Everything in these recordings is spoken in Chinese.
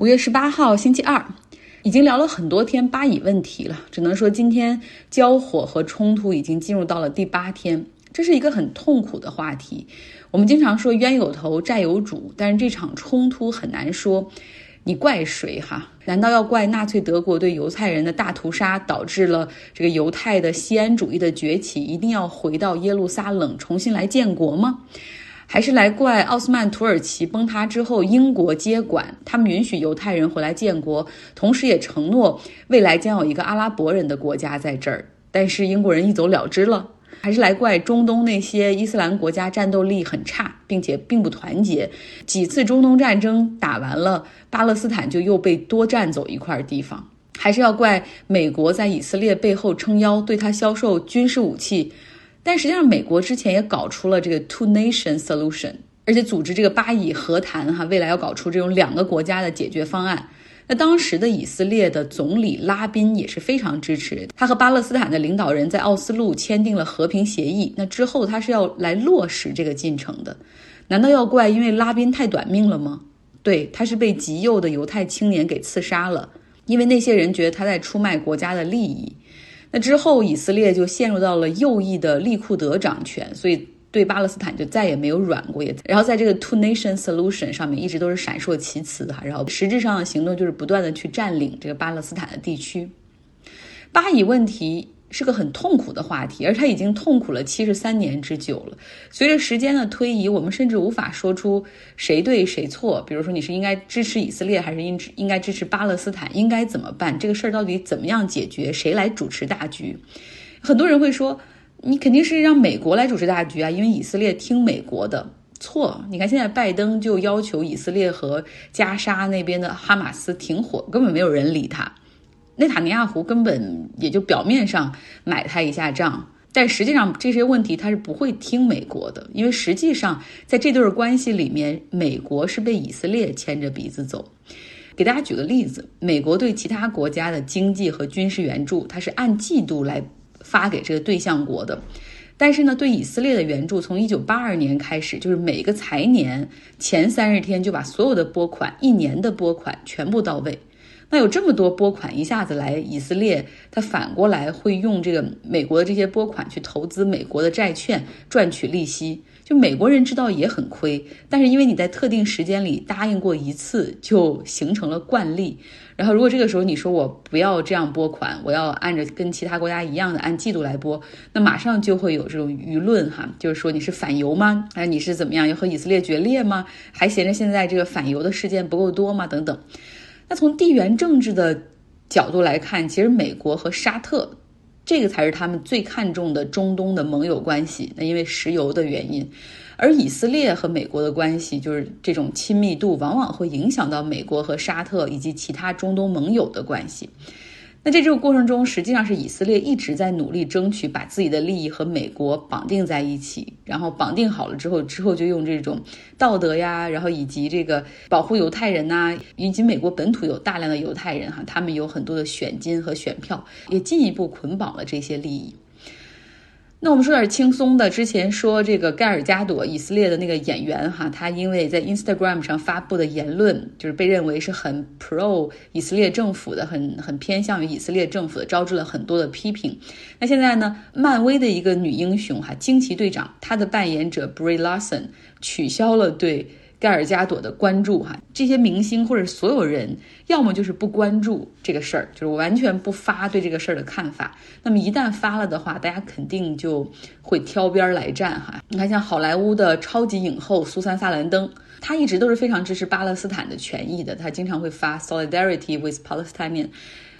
五月十八号，星期二，已经聊了很多天巴以问题了，只能说今天交火和冲突已经进入到了第八天，这是一个很痛苦的话题。我们经常说冤有头债有主，但是这场冲突很难说你怪谁哈？难道要怪纳粹德国对犹太人的大屠杀导致了这个犹太的西安主义的崛起，一定要回到耶路撒冷重新来建国吗？还是来怪奥斯曼土耳其崩塌之后，英国接管，他们允许犹太人回来建国，同时也承诺未来将有一个阿拉伯人的国家在这儿。但是英国人一走了之了。还是来怪中东那些伊斯兰国家战斗力很差，并且并不团结。几次中东战争打完了，巴勒斯坦就又被多占走一块地方。还是要怪美国在以色列背后撑腰，对他销售军事武器。但实际上，美国之前也搞出了这个 two nation solution，而且组织这个巴以和谈，哈，未来要搞出这种两个国家的解决方案。那当时的以色列的总理拉宾也是非常支持，他和巴勒斯坦的领导人在奥斯陆签订了和平协议。那之后他是要来落实这个进程的，难道要怪因为拉宾太短命了吗？对，他是被极右的犹太青年给刺杀了，因为那些人觉得他在出卖国家的利益。那之后，以色列就陷入到了右翼的利库德掌权，所以对巴勒斯坦就再也没有软过。也然后在这个 two nation solution 上面一直都是闪烁其词哈。然后实质上的行动就是不断的去占领这个巴勒斯坦的地区。巴以问题。是个很痛苦的话题，而他已经痛苦了七十三年之久了。随着时间的推移，我们甚至无法说出谁对谁错。比如说，你是应该支持以色列，还是应应该支持巴勒斯坦？应该怎么办？这个事儿到底怎么样解决？谁来主持大局？很多人会说，你肯定是让美国来主持大局啊，因为以色列听美国的。错，你看现在拜登就要求以色列和加沙那边的哈马斯停火，根本没有人理他。内塔尼亚胡根本也就表面上买他一下账，但实际上这些问题他是不会听美国的，因为实际上在这对关系里面，美国是被以色列牵着鼻子走。给大家举个例子，美国对其他国家的经济和军事援助，它是按季度来发给这个对象国的，但是呢，对以色列的援助从一九八二年开始，就是每个财年前三十天就把所有的拨款，一年的拨款全部到位。那有这么多拨款一下子来以色列，他反过来会用这个美国的这些拨款去投资美国的债券赚取利息，就美国人知道也很亏，但是因为你在特定时间里答应过一次，就形成了惯例。然后如果这个时候你说我不要这样拨款，我要按照跟其他国家一样的按季度来拨，那马上就会有这种舆论哈，就是说你是反犹吗？哎，你是怎么样要和以色列决裂吗？还嫌着现在这个反犹的事件不够多吗？等等。那从地缘政治的角度来看，其实美国和沙特，这个才是他们最看重的中东的盟友关系。那因为石油的原因，而以色列和美国的关系，就是这种亲密度，往往会影响到美国和沙特以及其他中东盟友的关系。那在这个过程中，实际上是以色列一直在努力争取把自己的利益和美国绑定在一起，然后绑定好了之后，之后就用这种道德呀，然后以及这个保护犹太人呐，以及美国本土有大量的犹太人哈，他们有很多的选金和选票，也进一步捆绑了这些利益。那我们说点轻松的。之前说这个盖尔加朵，以色列的那个演员哈，他因为在 Instagram 上发布的言论，就是被认为是很 pro 以色列政府的，很很偏向于以色列政府的，招致了很多的批评。那现在呢，漫威的一个女英雄哈，惊奇队长，她的扮演者 Brie Larson 取消了对。盖尔加朵的关注，哈，这些明星或者所有人，要么就是不关注这个事儿，就是完全不发对这个事儿的看法。那么一旦发了的话，大家肯定就会挑边儿来站，哈。你看，像好莱坞的超级影后苏珊·萨兰登，她一直都是非常支持巴勒斯坦的权益的，她经常会发 “Solidarity with Palestinian”。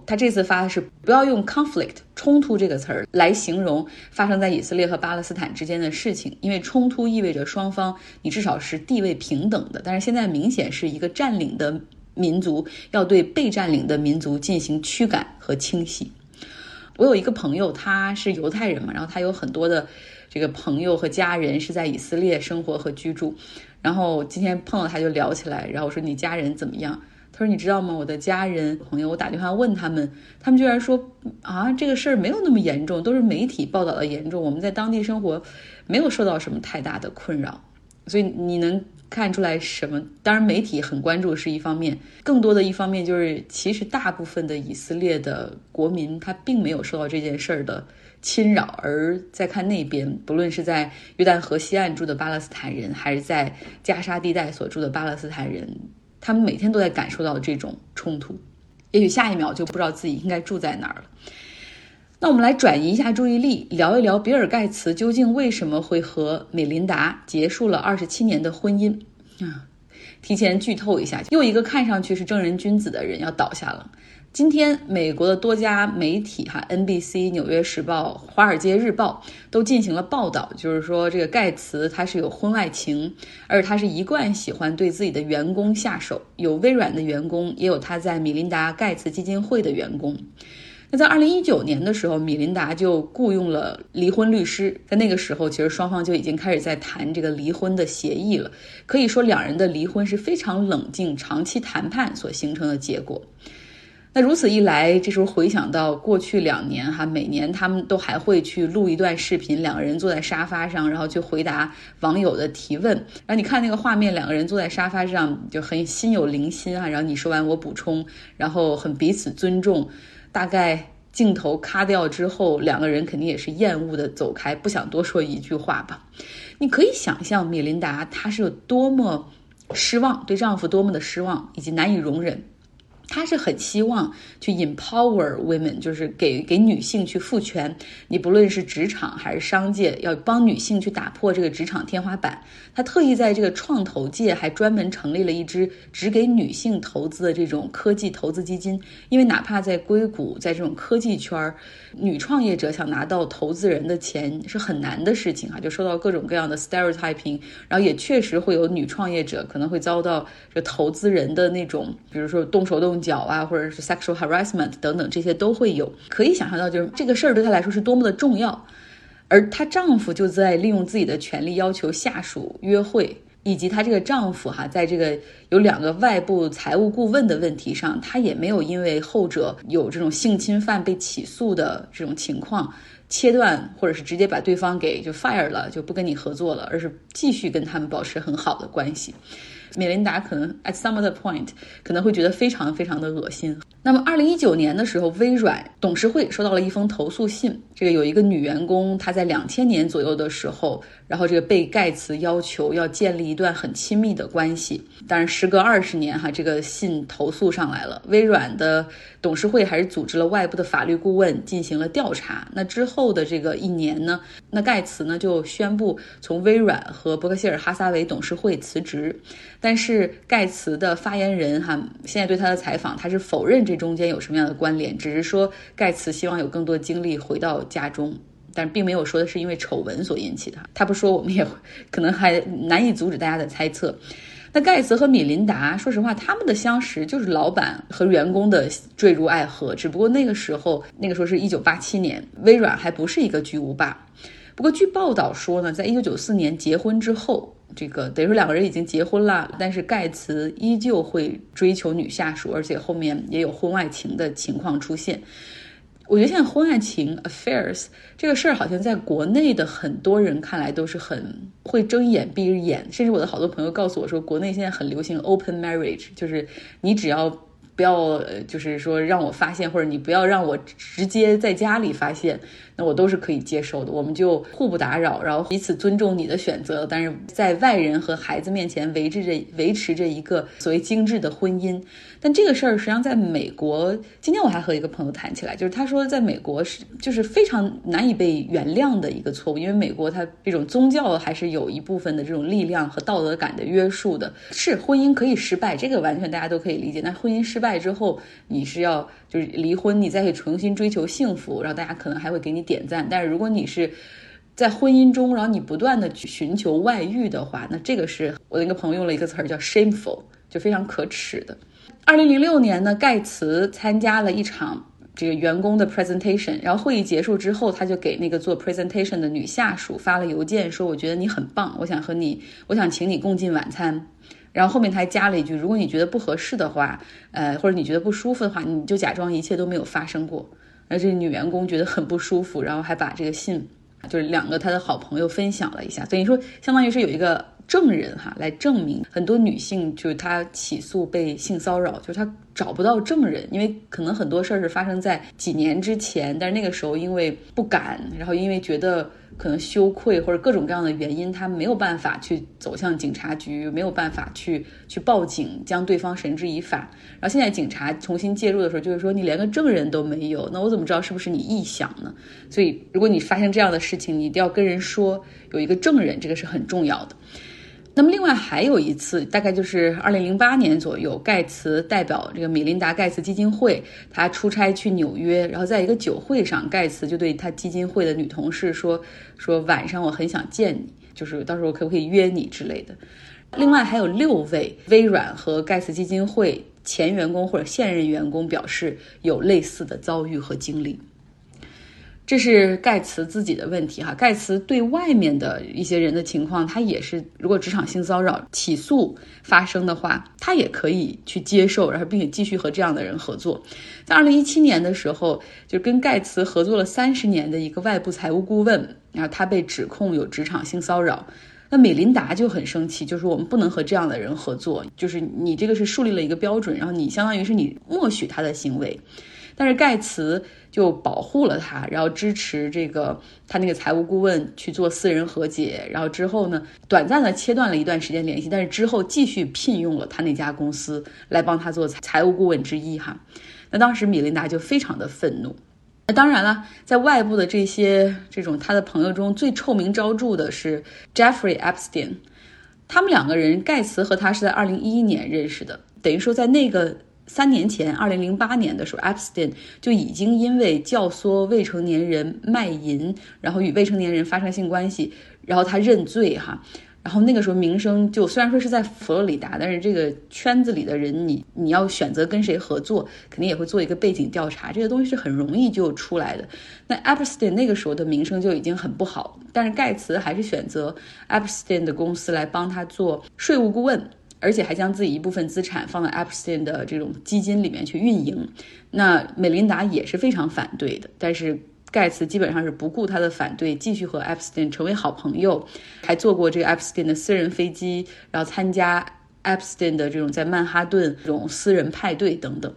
他这次发的是不要用 conflict 冲突这个词儿来形容发生在以色列和巴勒斯坦之间的事情，因为冲突意味着双方你至少是地位平等的，但是现在明显是一个占领的民族要对被占领的民族进行驱赶和清洗。我有一个朋友，他是犹太人嘛，然后他有很多的这个朋友和家人是在以色列生活和居住，然后今天碰到他就聊起来，然后我说你家人怎么样？他说：“你知道吗？我的家人朋友，我打电话问他们，他们居然说啊，这个事儿没有那么严重，都是媒体报道的严重。我们在当地生活，没有受到什么太大的困扰。所以你能看出来什么？当然，媒体很关注是一方面，更多的一方面就是，其实大部分的以色列的国民他并没有受到这件事儿的侵扰，而在看那边，不论是在约旦河西岸住的巴勒斯坦人，还是在加沙地带所住的巴勒斯坦人，他们每天都在感受到这种冲突，也许下一秒就不知道自己应该住在哪儿了。那我们来转移一下注意力，聊一聊比尔盖茨究竟为什么会和美琳达结束了二十七年的婚姻啊？提前剧透一下，又一个看上去是正人君子的人要倒下了。今天，美国的多家媒体哈，NBC、纽约时报、华尔街日报都进行了报道，就是说这个盖茨他是有婚外情，而他是一贯喜欢对自己的员工下手，有微软的员工，也有他在米琳达盖茨基金会的员工。那在二零一九年的时候，米琳达就雇佣了离婚律师。在那个时候，其实双方就已经开始在谈这个离婚的协议了。可以说，两人的离婚是非常冷静、长期谈判所形成的结果。那如此一来，这时候回想到过去两年，哈，每年他们都还会去录一段视频，两个人坐在沙发上，然后去回答网友的提问。然后你看那个画面，两个人坐在沙发上就很心有灵犀啊。然后你说完我补充，然后很彼此尊重。大概镜头卡掉之后，两个人肯定也是厌恶的走开，不想多说一句话吧。你可以想象米琳达她是有多么失望，对丈夫多么的失望，以及难以容忍。他是很希望去 empower women，就是给给女性去赋权。你不论是职场还是商界，要帮女性去打破这个职场天花板。他特意在这个创投界还专门成立了一支只给女性投资的这种科技投资基金。因为哪怕在硅谷，在这种科技圈儿，女创业者想拿到投资人的钱是很难的事情啊，就受到各种各样的 stereotyping。然后也确实会有女创业者可能会遭到这投资人的那种，比如说动手动。脚啊，或者是 sexual harassment 等等，这些都会有。可以想象到，就是这个事儿对她来说是多么的重要。而她丈夫就在利用自己的权利要求下属约会，以及她这个丈夫哈，在这个有两个外部财务顾问的问题上，她也没有因为后者有这种性侵犯被起诉的这种情况切断，或者是直接把对方给就 fire 了，就不跟你合作了，而是继续跟他们保持很好的关系。美琳达可能 at some other point 可能会觉得非常非常的恶心。那么，二零一九年的时候，微软董事会收到了一封投诉信。这个有一个女员工，她在两千年左右的时候，然后这个被盖茨要求要建立一段很亲密的关系。但是时隔二十年，哈，这个信投诉上来了。微软的董事会还是组织了外部的法律顾问进行了调查。那之后的这个一年呢，那盖茨呢就宣布从微软和伯克希尔哈撒韦董事会辞职。但是盖茨的发言人哈，现在对他的采访，他是否认。这中间有什么样的关联？只是说盖茨希望有更多精力回到家中，但并没有说的是因为丑闻所引起的。他不说，我们也可能还难以阻止大家的猜测。那盖茨和米琳达，说实话，他们的相识就是老板和员工的坠入爱河。只不过那个时候，那个时候是一九八七年，微软还不是一个巨无霸。不过据报道说呢，在一九九四年结婚之后。这个等于说两个人已经结婚了，但是盖茨依旧会追求女下属，而且后面也有婚外情的情况出现。我觉得现在婚外情 affairs 这个事儿，好像在国内的很多人看来都是很会睁眼闭一眼，甚至我的好多朋友告诉我说，国内现在很流行 open marriage，就是你只要。不要，就是说让我发现，或者你不要让我直接在家里发现，那我都是可以接受的。我们就互不打扰，然后彼此尊重你的选择，但是在外人和孩子面前维持着维持着一个所谓精致的婚姻。但这个事儿实际上在美国，今天我还和一个朋友谈起来，就是他说在美国是就是非常难以被原谅的一个错误，因为美国它这种宗教还是有一部分的这种力量和道德感的约束的。是婚姻可以失败，这个完全大家都可以理解。但婚姻失败之后，你是要就是离婚，你再去重新追求幸福，然后大家可能还会给你点赞。但是如果你是在婚姻中，然后你不断的去寻求外遇的话，那这个是我的一个朋友用了一个词儿叫 shameful，就非常可耻的。二零零六年呢，盖茨参加了一场这个员工的 presentation，然后会议结束之后，他就给那个做 presentation 的女下属发了邮件，说：“我觉得你很棒，我想和你，我想请你共进晚餐。”然后后面他还加了一句：“如果你觉得不合适的话，呃，或者你觉得不舒服的话，你就假装一切都没有发生过。”而这女员工觉得很不舒服，然后还把这个信，就是两个她的好朋友分享了一下，所以说相当于是有一个。证人哈来证明。很多女性就是她起诉被性骚扰，就是她找不到证人，因为可能很多事儿是发生在几年之前，但是那个时候因为不敢，然后因为觉得。可能羞愧或者各种各样的原因，他没有办法去走向警察局，没有办法去去报警，将对方绳之以法。然后现在警察重新介入的时候，就是说你连个证人都没有，那我怎么知道是不是你臆想呢？所以，如果你发生这样的事情，你一定要跟人说有一个证人，这个是很重要的。那么，另外还有一次，大概就是二零零八年左右，盖茨代表这个米琳达·盖茨基金会，他出差去纽约，然后在一个酒会上，盖茨就对他基金会的女同事说：“说晚上我很想见你，就是到时候可不可以约你之类的。”另外还有六位微软和盖茨基金会前员工或者现任员工表示有类似的遭遇和经历。这是盖茨自己的问题哈，盖茨对外面的一些人的情况，他也是，如果职场性骚扰起诉发生的话，他也可以去接受，然后并且继续和这样的人合作。在二零一七年的时候，就跟盖茨合作了三十年的一个外部财务顾问，然后他被指控有职场性骚扰，那美琳达就很生气，就是我们不能和这样的人合作，就是你这个是树立了一个标准，然后你相当于是你默许他的行为。但是盖茨就保护了他，然后支持这个他那个财务顾问去做私人和解，然后之后呢，短暂的切断了一段时间联系，但是之后继续聘用了他那家公司来帮他做财务顾问之一哈。那当时米琳达就非常的愤怒。那当然了，在外部的这些这种他的朋友中最臭名昭著的是 Jeffrey Epstein，他们两个人，盖茨和他是在二零一一年认识的，等于说在那个。三年前，二零零八年的时候，Epstein 就已经因为教唆未成年人卖淫，然后与未成年人发生性关系，然后他认罪哈，然后那个时候名声就虽然说是在佛罗里达，但是这个圈子里的人，你你要选择跟谁合作，肯定也会做一个背景调查，这个东西是很容易就出来的。那 Epstein 那个时候的名声就已经很不好，但是盖茨还是选择 Epstein 的公司来帮他做税务顾问。而且还将自己一部分资产放在 Epstein 的这种基金里面去运营，那美琳达也是非常反对的。但是盖茨基本上是不顾他的反对，继续和 Epstein 成为好朋友，还坐过这个 Epstein 的私人飞机，然后参加 Epstein 的这种在曼哈顿这种私人派对等等。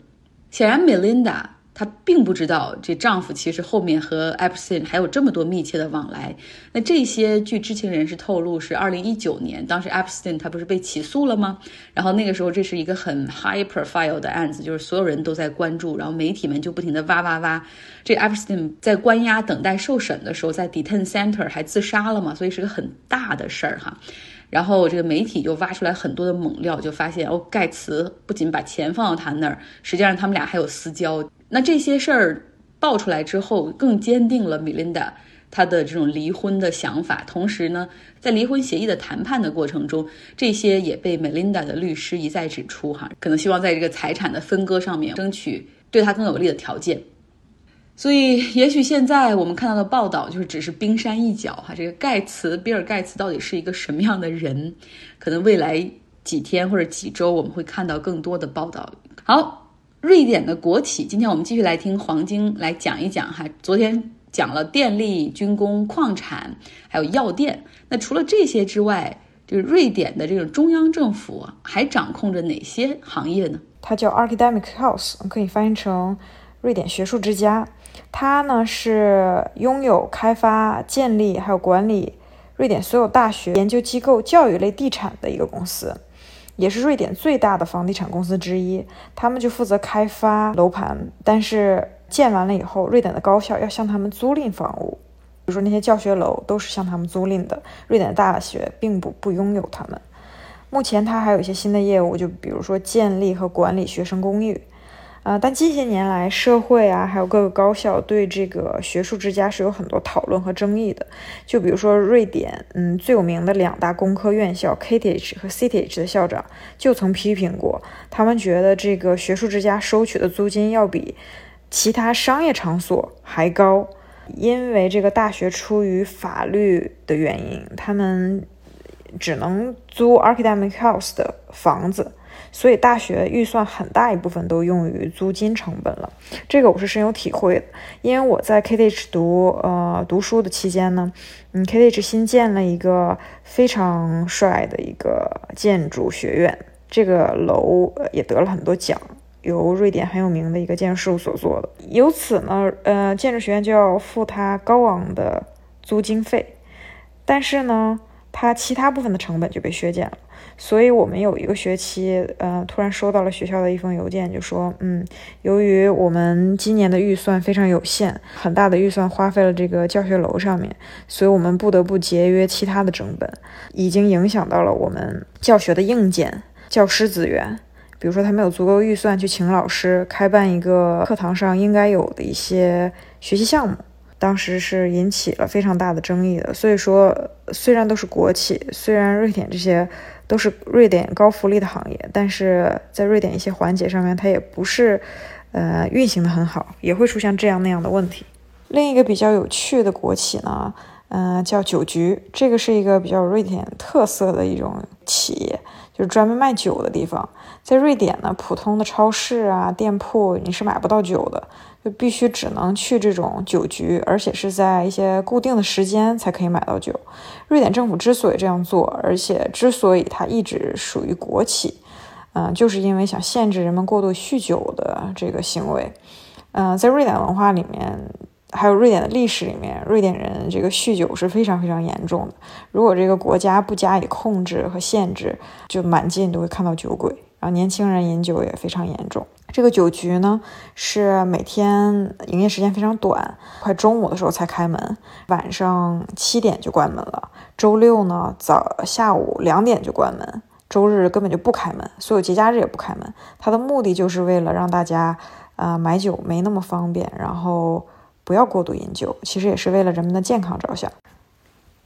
显然，美琳达。她并不知道，这丈夫其实后面和 Epstein 还有这么多密切的往来。那这些据知情人士透露，是二零一九年，当时 Epstein 他不是被起诉了吗？然后那个时候，这是一个很 high profile 的案子，就是所有人都在关注，然后媒体们就不停的挖挖挖。这 Epstein 在关押等待受审的时候，在 Deten center 还自杀了嘛？所以是个很大的事儿哈。然后这个媒体就挖出来很多的猛料，就发现哦，盖茨不仅把钱放到他那儿，实际上他们俩还有私交。那这些事儿爆出来之后，更坚定了米琳达她的这种离婚的想法。同时呢，在离婚协议的谈判的过程中，这些也被米琳达的律师一再指出，哈，可能希望在这个财产的分割上面争取对他更有利的条件。所以，也许现在我们看到的报道就是只是冰山一角，哈。这个盖茨，比尔盖茨到底是一个什么样的人？可能未来几天或者几周，我们会看到更多的报道。好。瑞典的国企，今天我们继续来听黄晶来讲一讲哈。昨天讲了电力、军工、矿产，还有药店。那除了这些之外，就是瑞典的这种中央政府还掌控着哪些行业呢？它叫 Academic House，可以翻译成瑞典学术之家。它呢是拥有开发、建立还有管理瑞典所有大学、研究机构、教育类地产的一个公司。也是瑞典最大的房地产公司之一，他们就负责开发楼盘，但是建完了以后，瑞典的高校要向他们租赁房屋，比如说那些教学楼都是向他们租赁的，瑞典的大学并不不拥有他们。目前他还有一些新的业务，就比如说建立和管理学生公寓。啊，但近些年来，社会啊，还有各个高校对这个学术之家是有很多讨论和争议的。就比如说，瑞典，嗯，最有名的两大工科院校 KTH 和 CTH 的校长就曾批评过，他们觉得这个学术之家收取的租金要比其他商业场所还高，因为这个大学出于法律的原因，他们只能租 Academic House 的房子。所以大学预算很大一部分都用于租金成本了。这个我是深有体会的，因为我在 KTH 读呃读书的期间呢，嗯，KTH 新建了一个非常帅的一个建筑学院，这个楼也得了很多奖。由瑞典很有名的一个建筑事务所做的，由此呢，呃，建筑学院就要付他高昂的租金费，但是呢，它其他部分的成本就被削减了。所以我们有一个学期，呃，突然收到了学校的一封邮件，就说，嗯，由于我们今年的预算非常有限，很大的预算花费了这个教学楼上面，所以我们不得不节约其他的成本，已经影响到了我们教学的硬件、教师资源。比如说，他没有足够预算去请老师开办一个课堂上应该有的一些学习项目，当时是引起了非常大的争议的。所以说，虽然都是国企，虽然瑞典这些都是瑞典高福利的行业，但是在瑞典一些环节上面，它也不是呃运行的很好，也会出现这样那样的问题。另一个比较有趣的国企呢，嗯，叫酒局，这个是一个比较瑞典特色的一种企业。就是专门卖酒的地方，在瑞典呢，普通的超市啊、店铺你是买不到酒的，就必须只能去这种酒局，而且是在一些固定的时间才可以买到酒。瑞典政府之所以这样做，而且之所以它一直属于国企，嗯，就是因为想限制人们过度酗酒的这个行为。嗯，在瑞典文化里面。还有瑞典的历史里面，瑞典人这个酗酒是非常非常严重的。如果这个国家不加以控制和限制，就满街你都会看到酒鬼。然后年轻人饮酒也非常严重。这个酒局呢，是每天营业时间非常短，快中午的时候才开门，晚上七点就关门了。周六呢，早下午两点就关门，周日根本就不开门，所有节假日也不开门。它的目的就是为了让大家，呃，买酒没那么方便，然后。不要过度饮酒，其实也是为了人们的健康着想。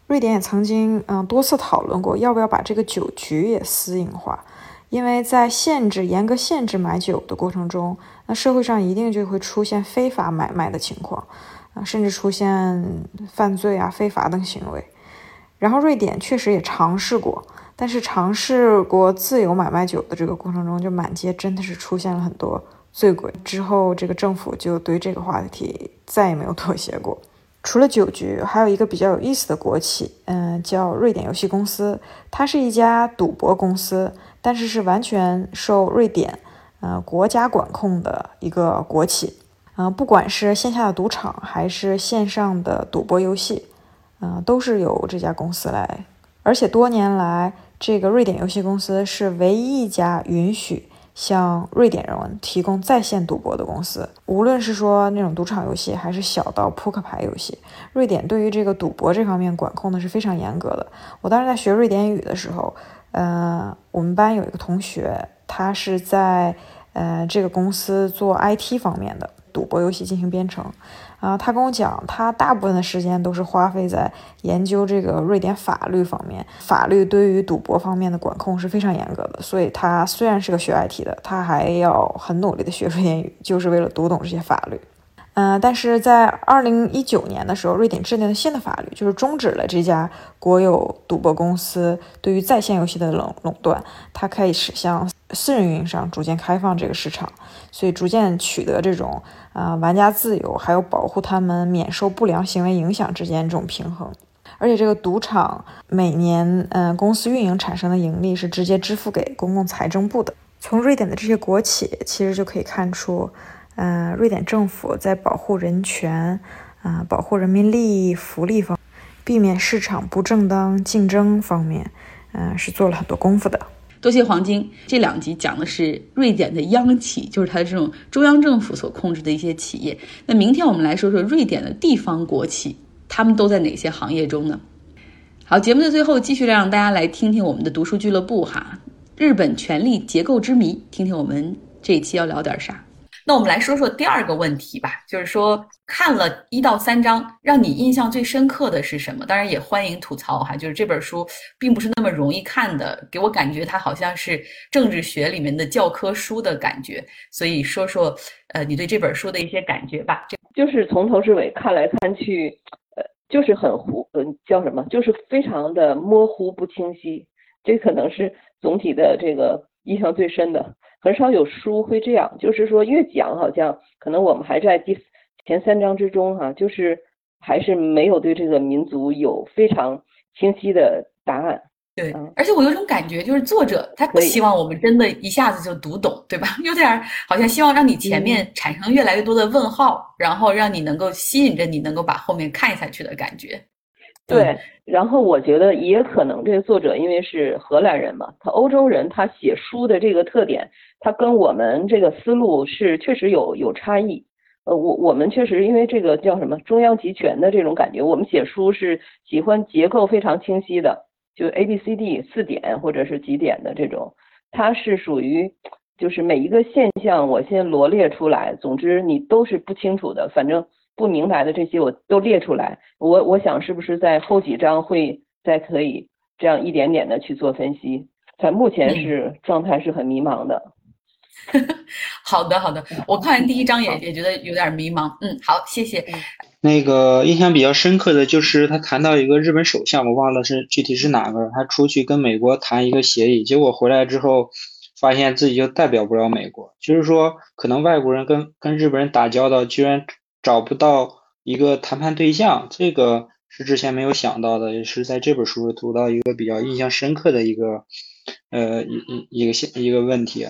瑞典也曾经嗯多次讨论过，要不要把这个酒局也私营化，因为在限制严格限制买酒的过程中，那社会上一定就会出现非法买卖的情况啊，甚至出现犯罪啊、非法等行为。然后瑞典确实也尝试过，但是尝试过自由买卖酒的这个过程中，就满街真的是出现了很多。醉鬼之后，这个政府就对这个话题 再也没有妥协过。除了酒局，还有一个比较有意思的国企，嗯，叫瑞典游戏公司。它是一家赌博公司，但是是完全受瑞典，呃，国家管控的一个国企。嗯，不管是线下的赌场还是线上的赌博游戏，嗯，都是由这家公司来。而且多年来，这个瑞典游戏公司是唯一一家允许。向瑞典人提供在线赌博的公司，无论是说那种赌场游戏，还是小到扑克牌游戏，瑞典对于这个赌博这方面管控的是非常严格的。我当时在学瑞典语的时候，呃，我们班有一个同学，他是在呃这个公司做 IT 方面的。赌博游戏进行编程，啊，他跟我讲，他大部分的时间都是花费在研究这个瑞典法律方面。法律对于赌博方面的管控是非常严格的，所以他虽然是个学 IT 的，他还要很努力的学瑞典语，就是为了读懂这些法律。嗯，但是在二零一九年的时候，瑞典制定了新的法律，就是终止了这家国有赌博公司对于在线游戏的垄垄断，它开始向私人运营商逐渐开放这个市场，所以逐渐取得这种啊玩家自由还有保护他们免受不良行为影响之间这种平衡。而且这个赌场每年嗯公司运营产生的盈利是直接支付给公共财政部的。从瑞典的这些国企其实就可以看出。呃，瑞典政府在保护人权、啊保护人民利益、福利方，避免市场不正当竞争方面，嗯，是做了很多功夫的。多谢黄金，这两集讲的是瑞典的央企，就是它这种中央政府所控制的一些企业。那明天我们来说说瑞典的地方国企，他们都在哪些行业中呢？好，节目的最后继续让大家来听听我们的读书俱乐部哈，日本权力结构之谜，听听我们这一期要聊点啥。那我们来说说第二个问题吧，就是说看了一到三章，让你印象最深刻的是什么？当然也欢迎吐槽哈，就是这本书并不是那么容易看的，给我感觉它好像是政治学里面的教科书的感觉。所以说说，呃，你对这本书的一些感觉吧。就是从头至尾看来看去，呃，就是很糊，嗯，叫什么？就是非常的模糊不清晰。这可能是总体的这个。印象最深的。很少有书会这样，就是说越讲好像可能我们还在第前三章之中哈，就是还是没有对这个民族有非常清晰的答案。对，而且我有种感觉，就是作者他不希望我们真的一下子就读懂，对吧？有点好像希望让你前面产生越来越多的问号，然后让你能够吸引着你，能够把后面看下去的感觉。对，然后我觉得也可能这个作者因为是荷兰人嘛，他欧洲人，他写书的这个特点，他跟我们这个思路是确实有有差异。呃，我我们确实因为这个叫什么中央集权的这种感觉，我们写书是喜欢结构非常清晰的，就 A B C D 四点或者是几点的这种，它是属于就是每一个现象我先罗列出来，总之你都是不清楚的，反正。不明白的这些我都列出来，我我想是不是在后几章会再可以这样一点点的去做分析？在目前是 状态是很迷茫的。好的好的，我看完第一章也也觉得有点迷茫。嗯，好，谢谢。那个印象比较深刻的就是他谈到一个日本首相，我忘了是具体是哪个，他出去跟美国谈一个协议，结果回来之后发现自己就代表不了美国，就是说可能外国人跟跟日本人打交道居然。找不到一个谈判对象，这个是之前没有想到的，也是在这本书读到一个比较印象深刻的一个，呃，一一一个现一个问题。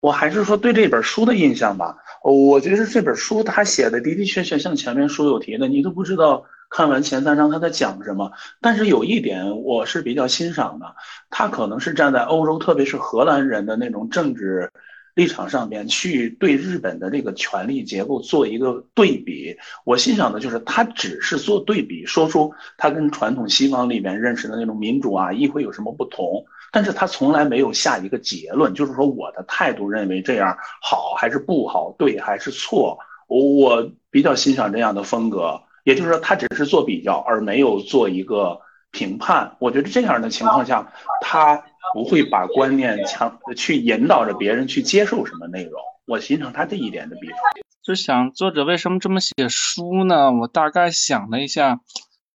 我还是说对这本书的印象吧，我觉得这本书他写的的的确确像前面书有提的，你都不知道看完前三章他在讲什么。但是有一点我是比较欣赏的，他可能是站在欧洲，特别是荷兰人的那种政治。立场上面去对日本的这个权力结构做一个对比，我欣赏的就是他只是做对比，说出他跟传统西方里面认识的那种民主啊、议会有什么不同，但是他从来没有下一个结论，就是说我的态度认为这样好还是不好，对还是错，我比较欣赏这样的风格，也就是说他只是做比较，而没有做一个评判。我觉得这样的情况下，他。不会把观念强去引导着别人去接受什么内容，我欣赏他这一点的笔触。就想作者为什么这么写书呢？我大概想了一下，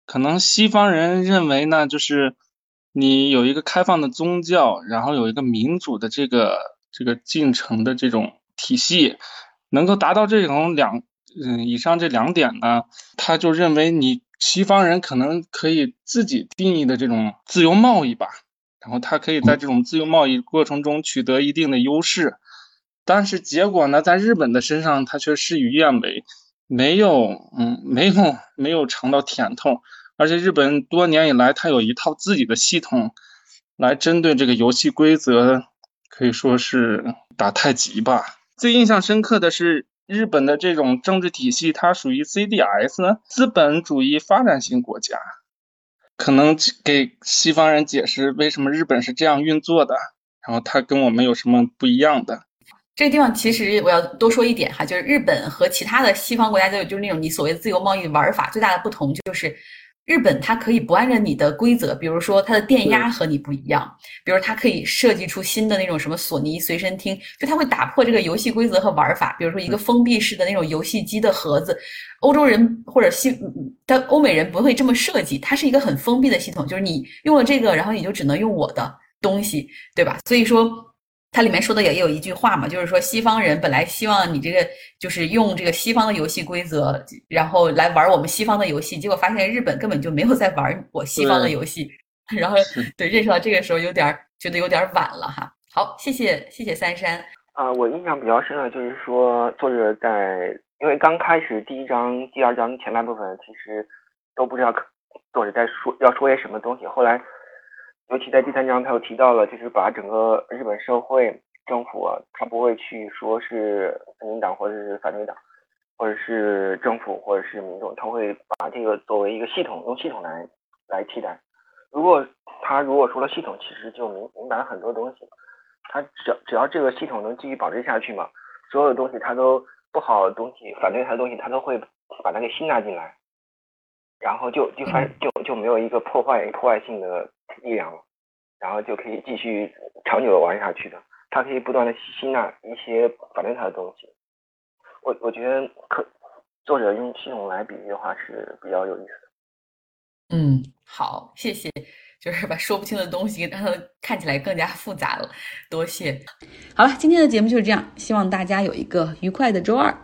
可能西方人认为呢，就是你有一个开放的宗教，然后有一个民主的这个这个进程的这种体系，能够达到这种两嗯以上这两点呢，他就认为你西方人可能可以自己定义的这种自由贸易吧。然后他可以在这种自由贸易过程中取得一定的优势，但是结果呢，在日本的身上他却事与愿违，没有，嗯，没有没有尝到甜头，而且日本多年以来它有一套自己的系统，来针对这个游戏规则，可以说是打太极吧。最印象深刻的是日本的这种政治体系，它属于 CDS 资本主义发展型国家。可能给西方人解释为什么日本是这样运作的，然后它跟我们有什么不一样的？这个地方其实我要多说一点哈，就是日本和其他的西方国家都有，就是那种你所谓的自由贸易玩法最大的不同就是。日本它可以不按照你的规则，比如说它的电压和你不一样，比如它可以设计出新的那种什么索尼随身听，就它会打破这个游戏规则和玩法。比如说一个封闭式的那种游戏机的盒子，欧洲人或者西但欧美人不会这么设计，它是一个很封闭的系统，就是你用了这个，然后你就只能用我的东西，对吧？所以说。它里面说的也有一句话嘛，就是说西方人本来希望你这个就是用这个西方的游戏规则，然后来玩我们西方的游戏，结果发现日本根本就没有在玩我西方的游戏，然后对认识到这个时候有点觉得有点晚了哈。好，谢谢谢谢三山啊，我印象比较深的就是说作者在因为刚开始第一章、第二章前半部分其实都不知道作者在说要说些什么东西，后来。尤其在第三章，他又提到了，就是把整个日本社会政府，他不会去说是自民党或者是反对党，或者是政府或者是民众，他会把这个作为一个系统，用系统来来替代。如果他如果说了系统，其实就明明白了很多东西。他只只要这个系统能继续保持下去嘛，所有的东西他都不好的东西，反对他的东西，他都会把它给吸纳进来，然后就就反就就没有一个破坏破坏性的。力量了，然后就可以继续长久的玩下去的。他可以不断的吸纳一些反对他的东西。我我觉得可作者用系统来比喻的话是比较有意思的。嗯，好，谢谢就是把说不清的东西让它看起来更加复杂了。多谢。好了，今天的节目就是这样，希望大家有一个愉快的周二。